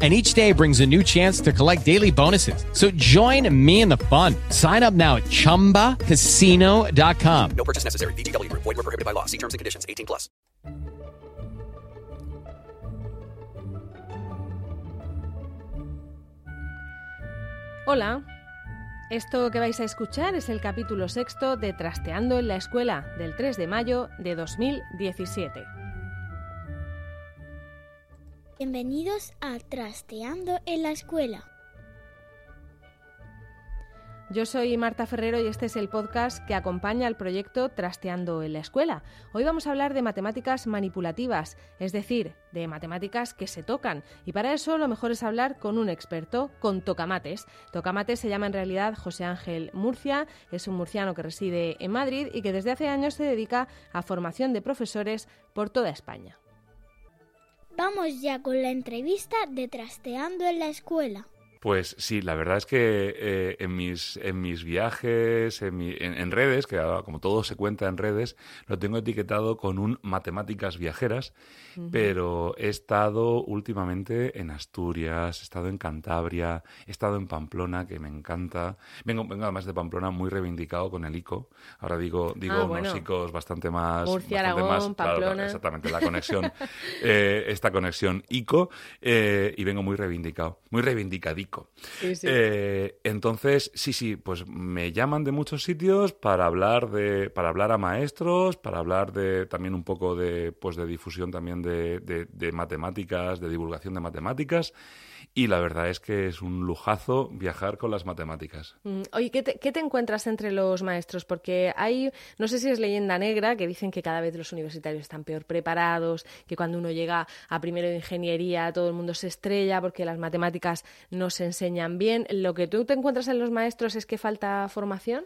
and each day brings a new chance to collect daily bonuses. So join me in the fun. Sign up now at ChumbaCasino.com. No purchase necessary. VGW Group. Void were prohibited by law. See terms and conditions. 18 plus. Hola. Esto que vais a escuchar es el capítulo sexto de Trasteando en la Escuela del 3 de mayo de 2017. Bienvenidos a Trasteando en la Escuela. Yo soy Marta Ferrero y este es el podcast que acompaña al proyecto Trasteando en la Escuela. Hoy vamos a hablar de matemáticas manipulativas, es decir, de matemáticas que se tocan. Y para eso lo mejor es hablar con un experto, con Tocamates. Tocamates se llama en realidad José Ángel Murcia, es un murciano que reside en Madrid y que desde hace años se dedica a formación de profesores por toda España. Vamos ya con la entrevista de Trasteando en la Escuela. Pues sí, la verdad es que eh, en, mis, en mis viajes, en, mi- en- en redes, que ahora como todo se cuenta en redes, lo tengo etiquetado con un matemáticas viajeras, pero he estado últimamente en Asturias, he estado en Cantabria, he estado en Pamplona, que me encanta. Vengo, vengo además de Pamplona muy reivindicado con el ICO. Ahora digo, digo Ah, unos bueno. ICOs bastante más... Murcia, bastante Aragón, más- claro, Pamplona. exactamente, la conexión, eh, esta conexión ICO, eh, y vengo muy reivindicado, muy reivindicadico. Sí, sí. Eh, entonces, sí, sí, pues me llaman de muchos sitios para hablar de, para hablar a maestros, para hablar de también un poco de, pues de difusión también de, de- de matemáticas, de divulgación de matemáticas. Y la verdad es que es un lujazo viajar con las matemáticas. Mm, Oye, ¿qué te, qué te encuentras entre los maestros? Porque hay, no sé si es leyenda negra, que dicen que cada vez los universitarios están peor preparados, que cuando uno llega a primero de ingeniería todo el mundo se estrella porque las matemáticas no se enseñan bien. ¿Lo que tú te encuentras en los maestros es que falta formación?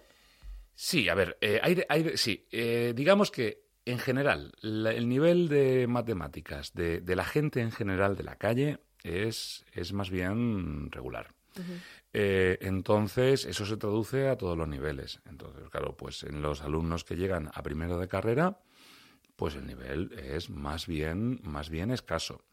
Sí, a ver, eh, hay hay sí, eh, digamos que en general la- el nivel de matemáticas de, de la gente en general de la calle es, es más bien regular. Eh, entonces, eso se traduce a todos los niveles. Entonces, claro, pues en los alumnos que llegan a primero de carrera, pues el nivel es más bien, más bien escaso.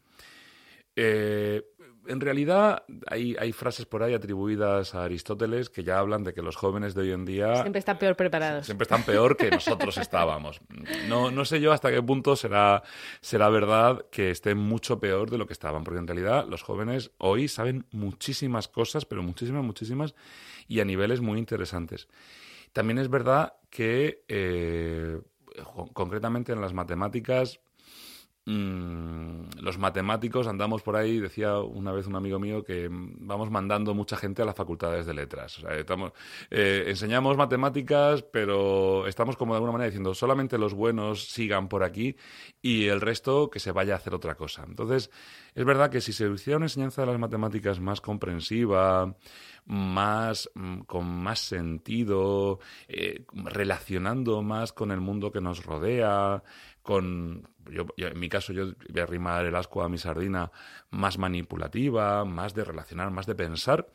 Eh, en realidad hay, hay frases por ahí atribuidas a Aristóteles que ya hablan de que los jóvenes de hoy en día Siempre están peor preparados. siempre están peor que nosotros estábamos. No, no sé yo hasta qué punto será, será verdad que estén mucho peor de lo que estaban, porque en realidad los jóvenes hoy saben muchísimas cosas, pero muchísimas, muchísimas, y a niveles muy interesantes. También es verdad que, eh, concretamente en las matemáticas, Mm, los matemáticos andamos por ahí, decía una vez un amigo mío que vamos mandando mucha gente a las facultades de letras. O sea, estamos, eh, enseñamos matemáticas, pero estamos como de alguna manera diciendo solamente los buenos sigan por aquí y el resto que se vaya a hacer otra cosa. Entonces, es verdad que si se hiciera una enseñanza de las matemáticas más comprensiva, más mm, con más sentido, eh, relacionando más con el mundo que nos rodea, con yo, en mi caso yo voy a arrimar el asco a mi sardina más manipulativa, más de relacionar, más de pensar,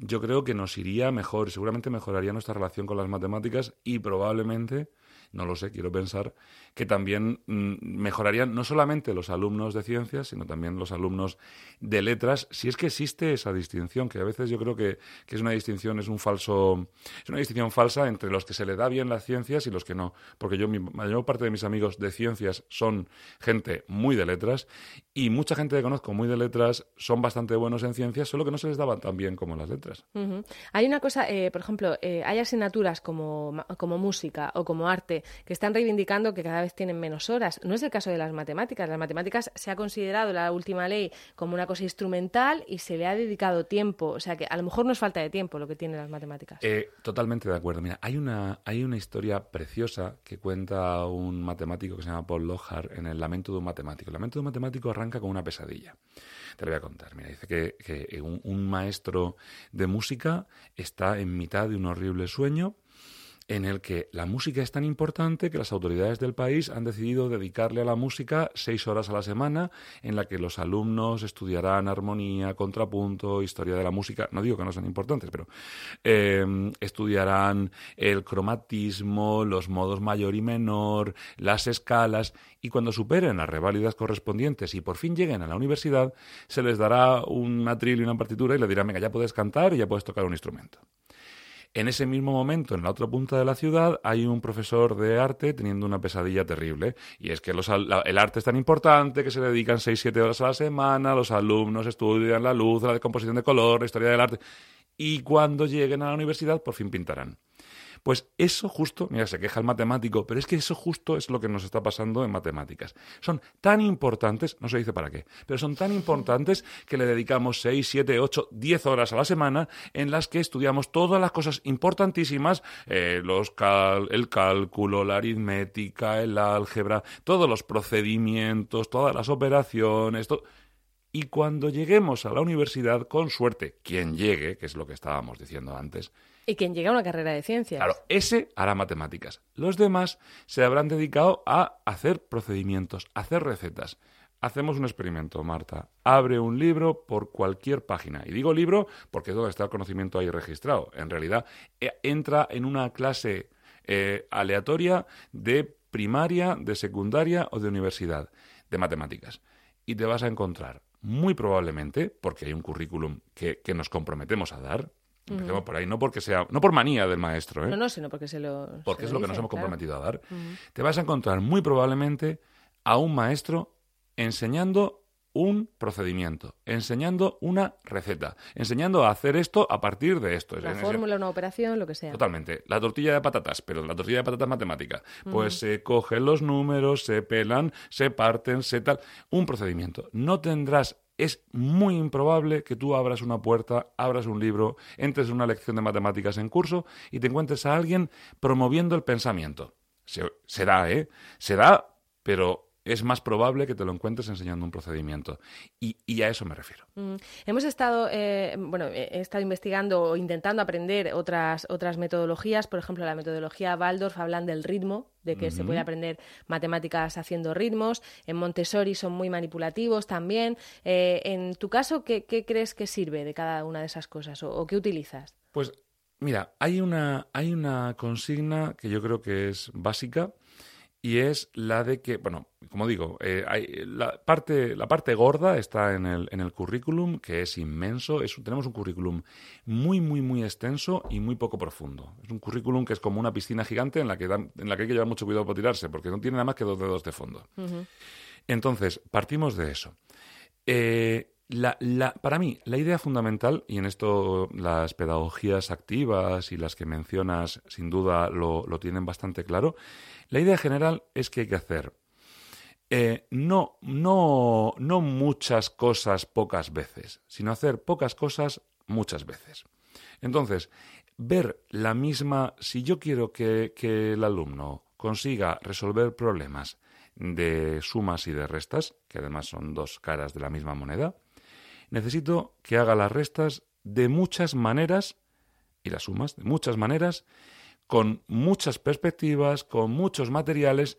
yo creo que nos iría mejor seguramente mejoraría nuestra relación con las matemáticas y probablemente, no lo sé, quiero pensar, que también mm, mejorarían no solamente los alumnos de ciencias, sino también los alumnos de letras, si es que existe esa distinción, que a veces yo creo que, que es una distinción, es un falso, es una distinción falsa entre los que se le da bien las ciencias y los que no, porque yo, mi mayor parte de mis amigos de ciencias son gente muy de letras y mucha gente que conozco muy de letras son bastante buenos en ciencias, solo que no se les daba tan bien como las letras. Hay una cosa, eh, por ejemplo, eh, hay asignaturas como, como música o como arte que están reivindicando que cada vez tienen menos horas. No es el caso de las matemáticas. Las matemáticas se ha considerado la última ley como una cosa instrumental y se le ha dedicado tiempo. O sea que a lo mejor no es falta de tiempo lo que tienen las matemáticas. Eh, totalmente de acuerdo. Mira, hay una, hay una historia preciosa que cuenta un matemático que se llama Paul Lohar en El Lamento de un Matemático. El Lamento de un Matemático arranca con una pesadilla. Te lo voy a contar. Mira, dice que, que un, un maestro de música está en mitad de un horrible sueño en el que la música es tan importante que las autoridades del país han decidido dedicarle a la música seis horas a la semana, en la que los alumnos estudiarán armonía, contrapunto, historia de la música. No digo que no sean importantes, pero eh, estudiarán el cromatismo, los modos mayor y menor, las escalas, y cuando superen las reválidas correspondientes y por fin lleguen a la universidad, se les dará un atril y una partitura y le dirán, venga, ya puedes cantar y ya puedes tocar un instrumento. En ese mismo momento, en la otra punta de la ciudad, hay un profesor de arte teniendo una pesadilla terrible. Y es que los el arte es tan importante que se dedican 6-7 horas a la semana, los alumnos estudian la luz, la decomposición de color, la historia del arte. Y cuando lleguen a la universidad, por fin pintarán. Pues eso justo, mira, se queja el matemático, pero es que eso justo es lo que nos está pasando en matemáticas. Son tan importantes, no se dice para qué, pero son tan importantes que le dedicamos 6, 7, 8, 10 horas a la semana en las que estudiamos todas las cosas importantísimas, eh, el cálculo, la aritmética, el álgebra, todos los procedimientos, todas las operaciones, y cuando lleguemos a la universidad, con suerte, quien llegue, que es lo que estábamos diciendo antes, Y quien llega a una carrera de ciencias. Claro, ese hará matemáticas. Los demás se habrán dedicado a hacer procedimientos, a hacer recetas. Hacemos un experimento, Marta. Abre un libro por cualquier página. Y digo libro porque es donde está el conocimiento ahí registrado. En realidad, eh, entra en una clase eh, aleatoria de primaria, de secundaria o de universidad de matemáticas. Y te vas a encontrar, muy probablemente, porque hay un currículum que nos comprometemos a dar, empecemos por ahí, no porque sea, no por manía del maestro, ¿eh? No, no, sino porque se lo. porque se es lo que nos hemos claro. comprometido a dar, te vas a encontrar muy probablemente a un maestro enseñando un procedimiento, enseñando una receta, enseñando a hacer esto a partir de esto. Es Una fórmula, una operación, lo que sea. Totalmente. La tortilla de patatas, pero la tortilla de patatas matemática. Pues se cogen los números, se pelan, se parten, se tal. Un procedimiento. No tendrás. Es muy improbable que tú abras una puerta, abras un libro, entres en una lección de matemáticas en curso y te encuentres a alguien promoviendo el pensamiento. Se, se da, ¿eh? Se da, pero es más probable que te lo encuentres enseñando un procedimiento. Y, y a eso me refiero. Mm. Hemos estado, eh, bueno, he estado investigando o intentando aprender otras, otras metodologías. Por ejemplo, la metodología Waldorf hablan del ritmo, de que se puede aprender matemáticas haciendo ritmos. En Montessori son muy manipulativos también. Eh, en tu caso, ¿qué, qué crees que sirve de cada una de esas cosas o, o qué utilizas? Pues mira, hay una, hay una consigna que yo creo que es básica y es la de que, bueno, como digo, eh, hay, la, parte, la parte gorda está en el, en el currículum, que es inmenso. Es, tenemos un currículum muy, muy, muy extenso y muy poco profundo. Es un currículum que es como una piscina gigante en la que, dan- en la que hay que llevar mucho cuidado para tirarse, porque no tiene nada más que dos dedos de fondo. Entonces, partimos de eso. Eh, la- la- para mí, la idea fundamental, y en esto las pedagogías activas y las que mencionas sin duda lo, lo tienen bastante claro, la idea general es que hay que hacer eh, no, no, no muchas cosas pocas veces, sino hacer pocas cosas muchas veces. Entonces, ver la misma, si yo quiero que, que el alumno consiga resolver problemas de sumas y de restas, que además son dos caras de la misma moneda, necesito que haga las restas de muchas maneras y las sumas de muchas maneras, con muchas perspectivas, con muchos materiales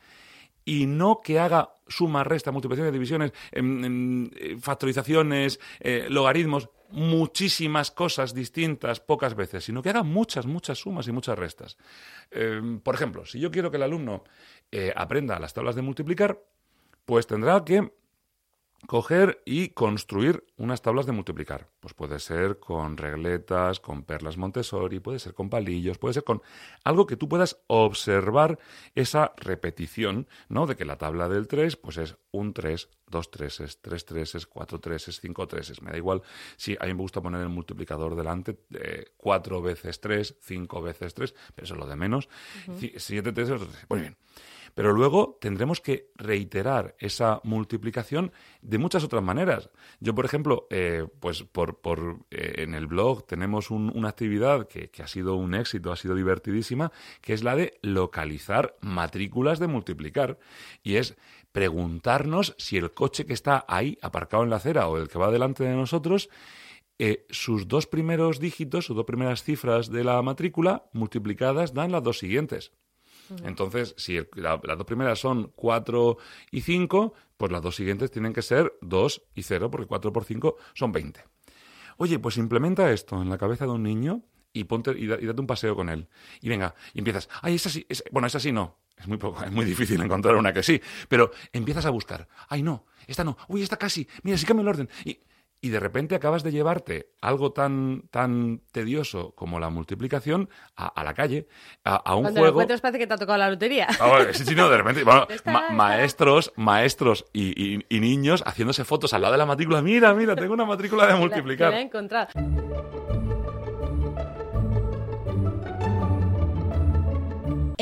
y no que haga suma, resta, multiplicaciones, divisiones, em, em, eh, factorizaciones, eh, logaritmos, muchísimas cosas distintas pocas veces, sino que haga muchas, muchas sumas y muchas restas. Em, por ejemplo, si yo quiero que el alumno eh, aprenda las tablas de multiplicar, pues tendrá que coger y construir unas tablas de multiplicar. Pues puede ser con regletas, con perlas Montessori, puede ser con palillos, puede ser con algo que tú puedas observar esa repetición, ¿no? De que la tabla del 3, pues es un 3, dos treses, tres treses, cuatro treses, cinco treses. Me da igual si a mí me gusta poner el multiplicador delante, eh, cuatro veces tres, cinco veces tres, pero eso es lo de menos. Ci- Siete treses, ocho treses. Muy bien. Pero luego tendremos que reiterar esa multiplicación de muchas otras maneras. Yo, por ejemplo, eh, pues por, por, eh, en el blog tenemos un- una actividad que, ha sido un éxito, ha sido divertidísima, que es la de localizar matrículas de multiplicar. Y es preguntarnos si el coche que está ahí aparcado en la acera o el que va delante de nosotros eh, sus dos primeros dígitos, sus dos primeras cifras de la matrícula multiplicadas dan las dos siguientes. Entonces, si la- las dos primeras son 4 y 5, pues las dos siguientes tienen que ser 2 y 0, porque 4 por 5 son 20. Oye, pues implementa esto en la cabeza de un niño y ponte y, da- y date un paseo con él. Y venga, y empiezas, ay, esa sí, es- bueno, esa sí no. Es muy poco, es muy difícil encontrar una que sí, pero empiezas a buscar. Ay, no, esta no. Uy, esta casi. Mira, si cambio el orden. Y, y de repente acabas de llevarte algo tan, tan tedioso como la multiplicación a, a la calle, a, a un Cuando juego. encuentras parece que te ha tocado la lotería. Ah, sí, sí, no, de repente, bueno, Está, ma- está. maestros, maestros y, y- y niños haciéndose fotos al lado de la matrícula. Mira, mira, tengo una matrícula de multiplicar. la he encontrado.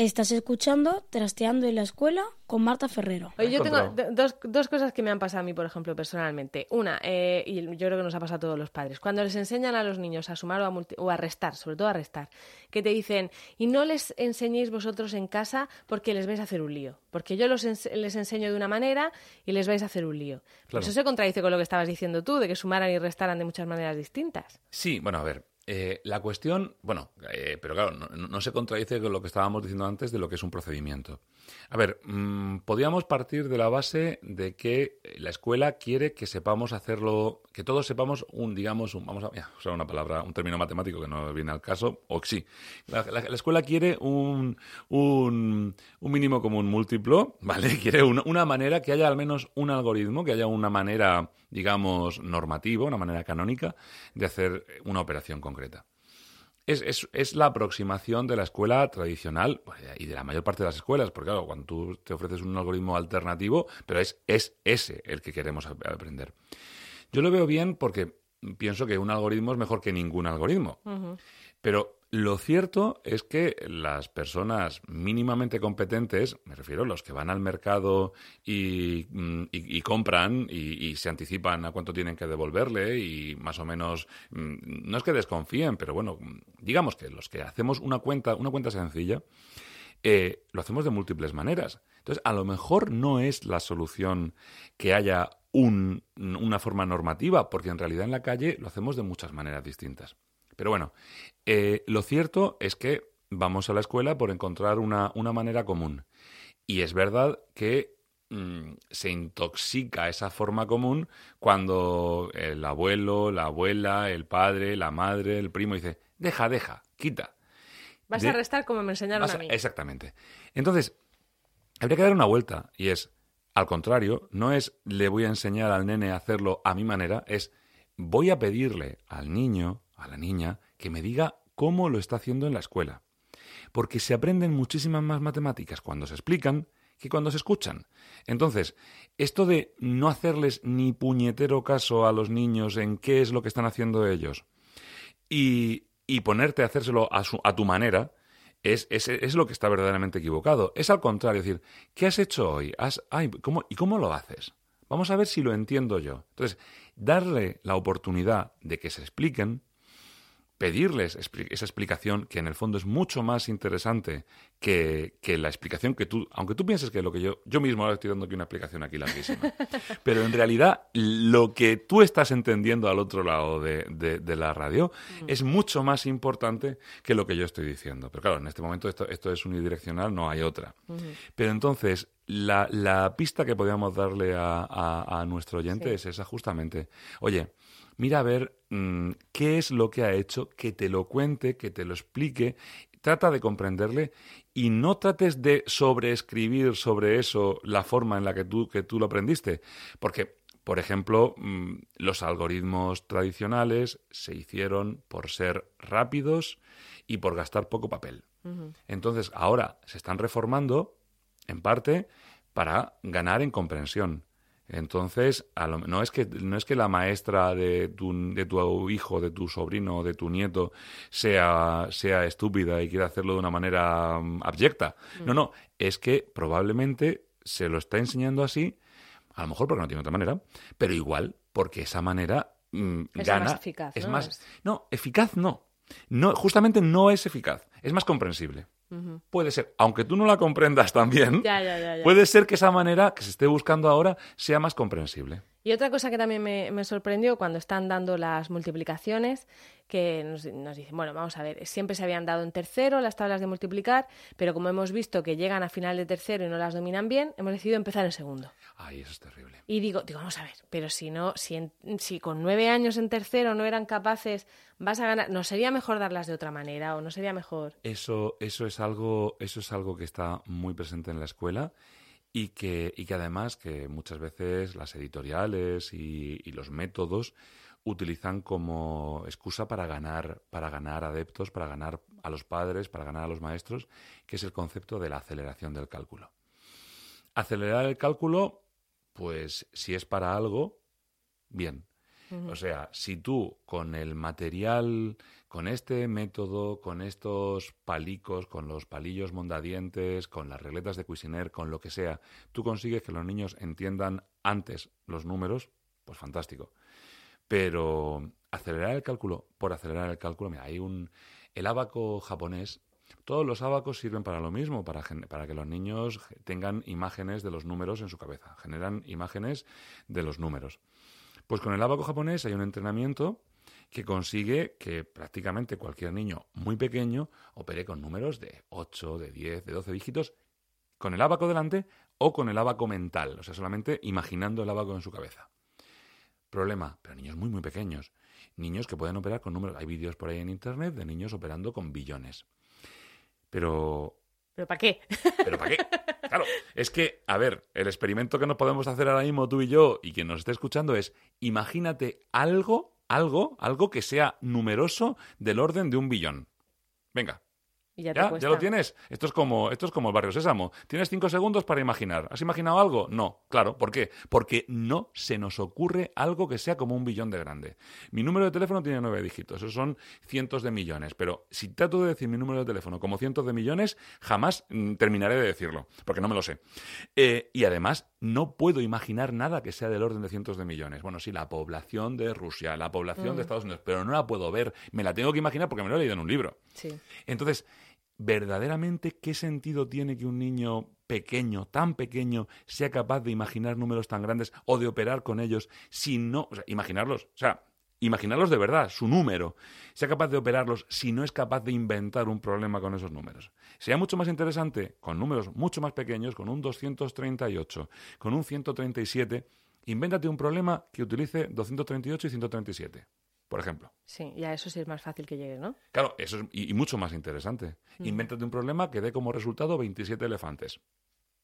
Estás escuchando Trasteando en la Escuela con Marta Ferrero. Oye, yo tengo dos, dos cosas que me han pasado a mí, por ejemplo, personalmente. Una, eh, y yo creo que nos ha pasado a todos los padres, cuando les enseñan a los niños a sumar o a, multi- o a restar, sobre todo a restar, que te dicen, y no les enseñéis vosotros en casa porque les vais a hacer un lío, porque yo los ens- les enseño de una manera y les vais a hacer un lío. Claro. Eso se contradice con lo que estabas diciendo tú, de que sumaran y restaran de muchas maneras distintas. Sí, bueno, a ver. Eh, la cuestión, bueno, eh, pero claro, no, se contradice con lo que estábamos diciendo antes de lo que es un procedimiento. A ver, mm, podríamos partir de la base de que la escuela quiere que sepamos hacerlo, que todos sepamos un, digamos, un, vamos a ya, usar una palabra, un término matemático que no viene al caso, o sí. La, la- la escuela quiere un, un, mínimo común múltiplo, ¿vale? Quiere una manera, que haya al menos un algoritmo, que haya una manera, digamos, normativa, una manera canónica de hacer una operación concreta. Es, es- es la aproximación de la escuela tradicional pues, y de la mayor parte de las escuelas, porque claro, cuando tú te ofreces un algoritmo alternativo, pero es, es ese el que queremos ap- aprender. Yo lo veo bien porque pienso que un algoritmo es mejor que ningún algoritmo. Pero lo cierto es que las personas mínimamente competentes, me refiero a los que van al mercado y, mm, compran y, se anticipan a cuánto tienen que devolverle y más o menos, mm, no es que desconfíen, pero bueno, digamos que los que hacemos una cuenta, una cuenta sencilla, eh, lo hacemos de múltiples maneras. Entonces, a lo mejor no es la solución que haya un- una forma normativa, porque en realidad en la calle lo hacemos de muchas maneras distintas. Pero bueno, eh, lo cierto es que vamos a la escuela por encontrar una, una manera común. Y es verdad que mm, se intoxica esa forma común cuando el abuelo, la abuela, el padre, la madre, el primo dice, deja, deja, quita. Vas De- a restar como me enseñaron a a- mí. Exactamente. Entonces, habría que dar una vuelta y es, al contrario, no es le voy a enseñar al nene a hacerlo a mi manera, es voy a pedirle al niño, a la niña, que me diga cómo lo está haciendo en la escuela. Porque se aprenden muchísimas más matemáticas cuando se explican que cuando se escuchan. Entonces, esto de no hacerles ni puñetero caso a los niños en qué es lo que están haciendo ellos, y, y ponerte a hacérselo a, su- a tu manera es, es, es lo que está verdaderamente equivocado. Es al contrario, es decir, ¿qué has hecho hoy? Has- ay, ¿cómo, ¿Y cómo lo haces? Vamos a ver si lo entiendo yo. Entonces, darle la oportunidad de que se expliquen, pedirles esa explicación que en el fondo es mucho más interesante que, que la explicación que tú, aunque tú pienses que lo que yo, yo mismo ahora estoy dando aquí una explicación aquí larguísima, pero en realidad lo que tú estás entendiendo al otro lado de, de- de la radio es mucho más importante que lo que yo estoy diciendo. Pero claro, en este momento esto, esto es unidireccional, no hay otra. Pero entonces, la, la pista que podríamos darle a, a- a nuestro oyente Sí. es esa justamente. Oye, mira a ver mm, qué es lo que ha hecho, que te lo cuente, que te lo explique, trata de comprenderle y no trates de sobreescribir sobre eso la forma en la que tú, que tú lo aprendiste. Porque, por ejemplo, mm, los algoritmos tradicionales se hicieron por ser rápidos y por gastar poco papel. Entonces, ahora se están reformando, en parte, para ganar en comprensión. Entonces, a lo- no, es que, no es que la maestra de tu, de tu hijo, de tu sobrino o de tu nieto sea, sea estúpida y quiera hacerlo de una manera mm, abyecta. No, no, es que probablemente se lo está enseñando así, a lo mejor porque no tiene otra manera, pero igual porque esa manera mm, Es gana. más eficaz, es ¿no? más, no, eficaz no. no. Justamente no es eficaz, es más comprensible. Puede ser, aunque tú no la comprendas también, Ya, ya, ya, ya. puede ser que esa manera que se esté buscando ahora sea más comprensible. Y otra cosa que también me, me sorprendió cuando están dando las multiplicaciones, que nos, nos dicen, bueno, vamos a ver, siempre se habían dado en tercero las tablas de multiplicar, pero como hemos visto que llegan a final de tercero y no las dominan bien, hemos decidido empezar en segundo. Ay, eso es terrible. Y digo, digo, vamos a ver, pero si no, si, en- si con nueve años en tercero no eran capaces, vas a ganar, ¿no sería mejor darlas de otra manera o no sería mejor? Eso, eso es algo, eso es algo que está muy presente en la escuela y que, y que además que muchas veces las editoriales y, y los métodos utilizan como excusa para ganar, para ganar adeptos, para ganar a los padres, para ganar a los maestros, que es el concepto de la aceleración del cálculo. Acelerar el cálculo, pues si es para algo, bien. O sea, si tú con el material, con este método, con estos palicos, con los palillos mondadientes, con las regletas de Cuisiner, con lo que sea, tú consigues que los niños entiendan antes los números, pues fantástico. Pero acelerar el cálculo por acelerar el cálculo, mira, hay un... El ábaco japonés, todos los ábacos sirven para lo mismo, para, para que los niños tengan imágenes de los números en su cabeza, generan imágenes de los números. Pues con el ábaco japonés hay un entrenamiento que consigue que prácticamente cualquier niño muy pequeño opere con números de 8, de 10, de 12 dígitos, con el ábaco delante o con el ábaco mental, o sea, solamente imaginando el ábaco en su cabeza. Problema, pero niños muy, muy pequeños. Niños que pueden operar con números. Hay vídeos por ahí en internet de niños operando con billones. Pero ¿Pero para qué? ¿Pero para qué? Claro, es que, a ver, el experimento que nos podemos hacer ahora mismo tú y yo y quien nos esté escuchando es, imagínate algo, algo, algo que sea numeroso del orden de un billón. Venga, Y ya, ¿ya? cuesta. ¿Ya lo tienes? Esto es, como, esto es como el barrio Sésamo. ¿Tienes cinco segundos para imaginar? ¿Has imaginado algo? No, claro. ¿Por qué? Porque no se nos ocurre algo que sea como un billón de grande. Mi número de teléfono tiene nueve dígitos. Esos son cientos de millones. Pero si trato de decir mi número de teléfono como cientos de millones, jamás mm, terminaré de decirlo. Porque no me lo sé. Eh, y además, no puedo imaginar nada que sea del orden de cientos de millones. Bueno, sí, la población de Rusia, la población de Estados Unidos. Pero no la puedo ver. Me la tengo que imaginar porque me lo he leído en un libro. Sí. Entonces, verdaderamente, ¿qué sentido tiene que un niño pequeño, tan pequeño, sea capaz de imaginar números tan grandes o de operar con ellos si no, o sea, imaginarlos, o sea, imaginarlos de verdad, su número, sea capaz de operarlos si no es capaz de inventar un problema con esos números. Sería mucho más interesante con números mucho más pequeños, con un 238, con un 137, invéntate un problema que utilice 238 y 137, por ejemplo. Sí, ya eso sí es más fácil que llegue, ¿no? Claro, eso es y, y mucho más interesante. Invéntate un problema que dé como resultado 27 elefantes,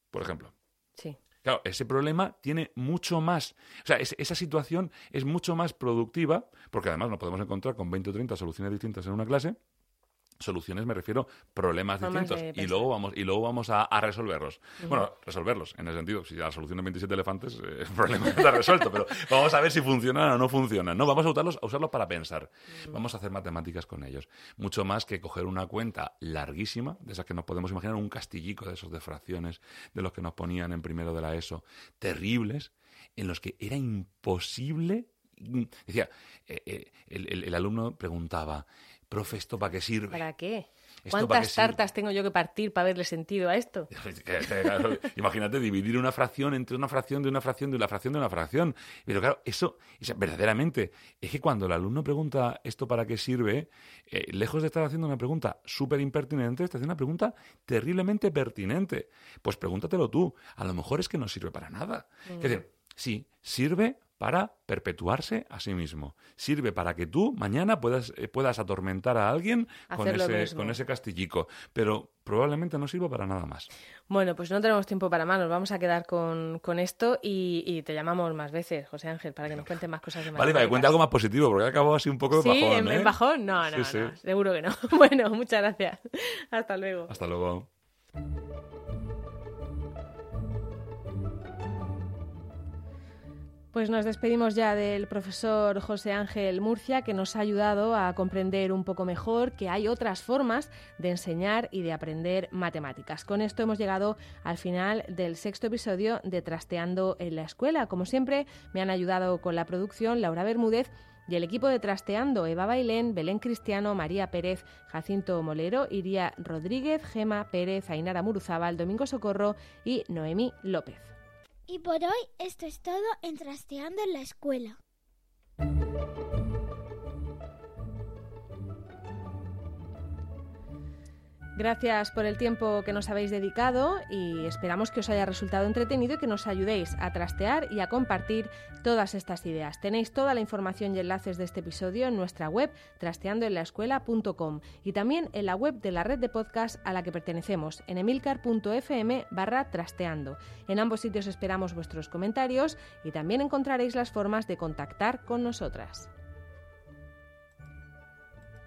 por ejemplo. Sí. Claro, ese problema tiene mucho más, o sea, es- esa situación es mucho más productiva, porque además nos podemos encontrar con 20 o 30 soluciones distintas en una clase. Soluciones me refiero problemas Formas distintos de y luego vamos y luego vamos a, a resolverlos. Bueno, resolverlos en el sentido si la solución es 27 elefantes eh, el problema está resuelto, pero vamos a ver si funcionan o no funcionan. No, vamos a usarlos, a usarlos para pensar. Vamos a hacer matemáticas con ellos. Mucho más que coger una cuenta larguísima, de esas que nos podemos imaginar, un castillico de esos de fracciones, de los que nos ponían en primero de la ESO, terribles, en los que era imposible. Mm, Decía, eh, eh, el, el- el alumno preguntaba, profe, ¿esto para qué sirve? ¿Para qué? ¿Esto para qué ¿Cuántas sirve? tartas tengo yo que partir para verle sentido a esto? Imagínate dividir una fracción entre una fracción de una fracción de una fracción de una fracción. Pero claro, eso, sea, verdaderamente, es que cuando el alumno pregunta esto para qué sirve, eh, lejos de estar haciendo una pregunta súper impertinente, está haciendo una pregunta terriblemente pertinente. Pues pregúntatelo tú. A lo mejor es que no sirve para nada. Es decir, sí, sirve para perpetuarse a sí mismo. Sirve para que tú mañana puedas, eh, puedas atormentar a alguien con ese, con ese castillico. Pero probablemente no sirva para nada más. Bueno, pues no tenemos tiempo para más, nos vamos a quedar con, con esto y, y te llamamos más veces, José Ángel, para que nos cuentes más cosas de Vale, para que cuente algo más positivo, porque acabado así un poco de Sí, bajón. en, en ¿eh? bajón, no, no, Sí, sí. no, seguro que no. Bueno, muchas gracias. Hasta luego. Hasta luego. Pues nos despedimos ya del profesor José Ángel Murcia, que nos ha ayudado a comprender un poco mejor que hay otras formas de enseñar y de aprender matemáticas. Con esto hemos llegado al final del sexto episodio de Trasteando en la Escuela. Como siempre, me han ayudado con la producción Laura Bermúdez y el equipo de Trasteando, Eva Bailén, Belén Cristiano, María Pérez, Jacinto Molero, Iría Rodríguez, Gema Pérez, Ainara Muruzábal, Domingo Socorro y Noemí López. Y por hoy esto es todo en Trasteando en la Escuela. Gracias por el tiempo que nos habéis dedicado y esperamos que os haya resultado entretenido y que nos ayudéis a trastear y a compartir todas estas ideas. Tenéis toda la información y enlaces de este episodio en nuestra web trasteandoenlaescuela.com y también en la web de la red de podcast a la que pertenecemos en emilcar.fm barra trasteando. En ambos sitios esperamos vuestros comentarios y también encontraréis las formas de contactar con nosotras.